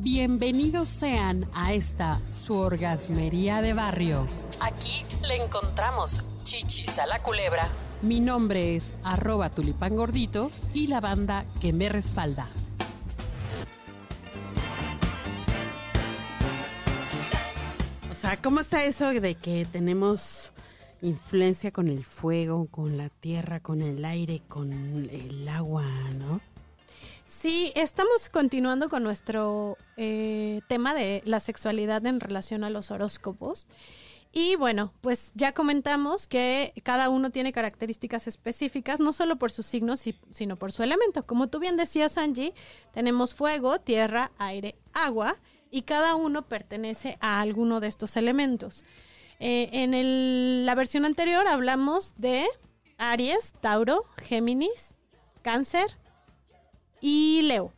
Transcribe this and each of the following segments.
Bienvenidos sean a esta su orgasmería de barrio. Aquí le encontramos chichis a la culebra. Mi nombre es arroba tulipán gordito y la banda que me respalda. O sea, ¿cómo está eso de que tenemos influencia con el fuego, con la tierra, con el aire, con el agua, ¿no? Sí, estamos continuando con nuestro eh, tema de la sexualidad en relación a los horóscopos. Y bueno, pues ya comentamos que cada uno tiene características específicas, no solo por sus signos, sino por su elemento. Como tú bien decías, Angie, tenemos fuego, tierra, aire, agua, y cada uno pertenece a alguno de estos elementos. Eh, en la versión anterior hablamos de Aries, Tauro, Géminis, Cáncer y Leo.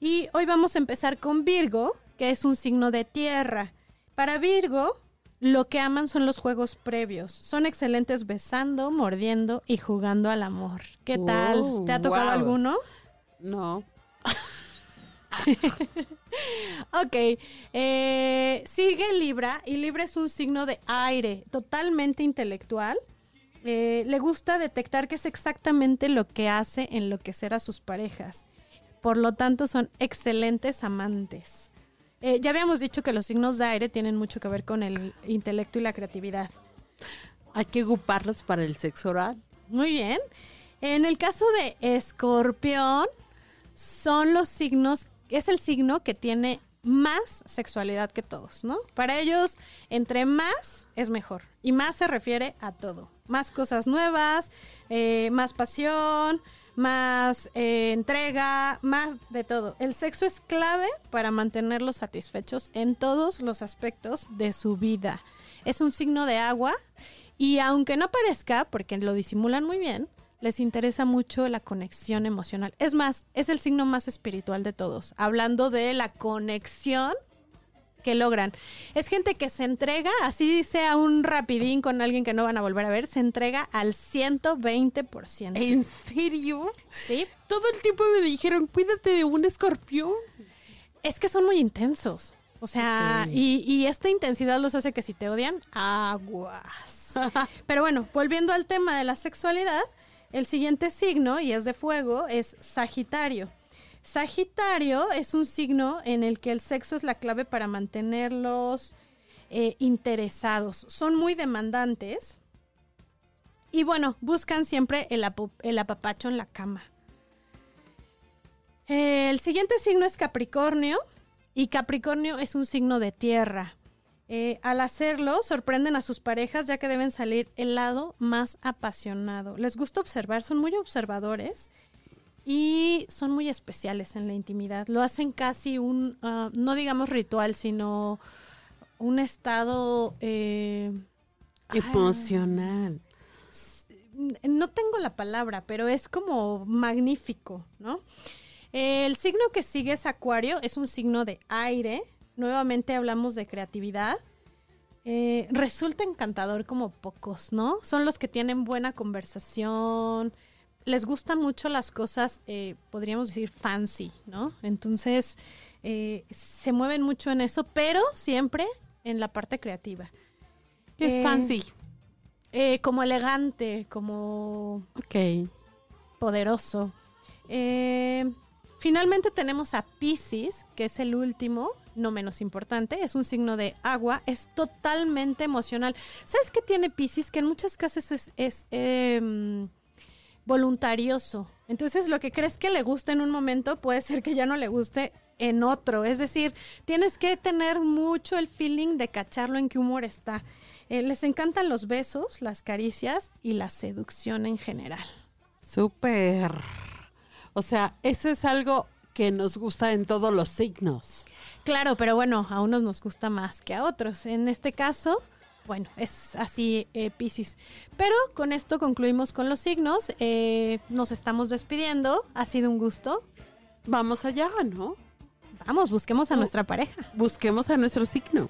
Y hoy vamos a empezar con Virgo, que es un signo de tierra. Para Virgo, lo que aman son los juegos previos. Son excelentes besando, mordiendo y jugando al amor. ¿Qué tal? ¿Te ha tocado alguno? No. ok, eh, sigue Libra y Libra es un signo de aire, totalmente intelectual. Eh, le gusta detectar qué es exactamente lo que hace enloquecer a sus parejas. Por lo tanto, son excelentes amantes. Eh, ya habíamos dicho que los signos de aire tienen mucho que ver con el intelecto y la creatividad. Hay que ocuparlos para el sexo oral. Muy bien. En el caso de escorpión, son los signos, es el signo que tiene más sexualidad que todos, ¿no? Para ellos, entre más es mejor. Y más se refiere a todo. Más cosas nuevas, eh, más pasión, más eh, entrega, más de todo. El sexo es clave para mantenerlos satisfechos en todos los aspectos de su vida. Es un signo de agua y aunque no parezca, porque lo disimulan muy bien, les interesa mucho la conexión emocional. Es más, es el signo más espiritual de todos, hablando de la conexión que logran. Es gente que se entrega, así sea un rapidín con alguien que no van a volver a ver, se entrega al 120%. ¿En serio? Sí. Todo el tiempo me dijeron, cuídate de un escorpión. Es que son muy intensos. O sea, y, y, esta intensidad los hace que si te odian, aguas. Pero bueno, volviendo al tema de la sexualidad, el siguiente signo, y es de fuego, es Sagitario. Sagitario es un signo en el que el sexo es la clave para mantenerlos eh, interesados. Son muy demandantes y bueno, buscan siempre el, apapacho en la cama. el siguiente signo es Capricornio y Capricornio es un signo de tierra. Eh, al hacerlo, sorprenden a sus parejas ya que deben salir el lado más apasionado. Les gusta observar, son muy observadores y son muy especiales en la intimidad. Lo hacen casi un, ah, no digamos ritual, sino un estado eh, emocional. no tengo la palabra, pero es como magnífico, ¿no? El signo que sigue es Acuario, es un signo de aire. Nuevamente hablamos de creatividad. Eh, resulta encantador como pocos, ¿no? Son los que tienen buena conversación, les gustan mucho las cosas, eh, podríamos decir, fancy, ¿no? Entonces, eh, se mueven mucho en eso, pero siempre en la parte creativa. ¿Qué es eh, fancy? como elegante, como... Ok. Poderoso. finalmente tenemos a Pisces, que es el último, no menos importante, es un signo de agua, es totalmente emocional. ¿Sabes qué tiene Pisces? Que en muchas casas es, es em, voluntarioso. Entonces lo que crees que le gusta en un momento puede ser que ya no le guste en otro. Es decir, tienes que tener mucho el feeling de cacharlo en qué humor está. Eh, les encantan los besos, las caricias y la seducción en general. Súper. O sea, eso es algo que nos gusta en todos los signos. Claro, pero bueno, a unos nos gusta más que a otros. En este caso, bueno, es así eh, Pisces. Pero con esto concluimos con los signos. Eh, nos estamos despidiendo. Ha sido un gusto. Vamos allá, ¿no? Vamos, busquemos a nuestra pareja. Busquemos a nuestro signo.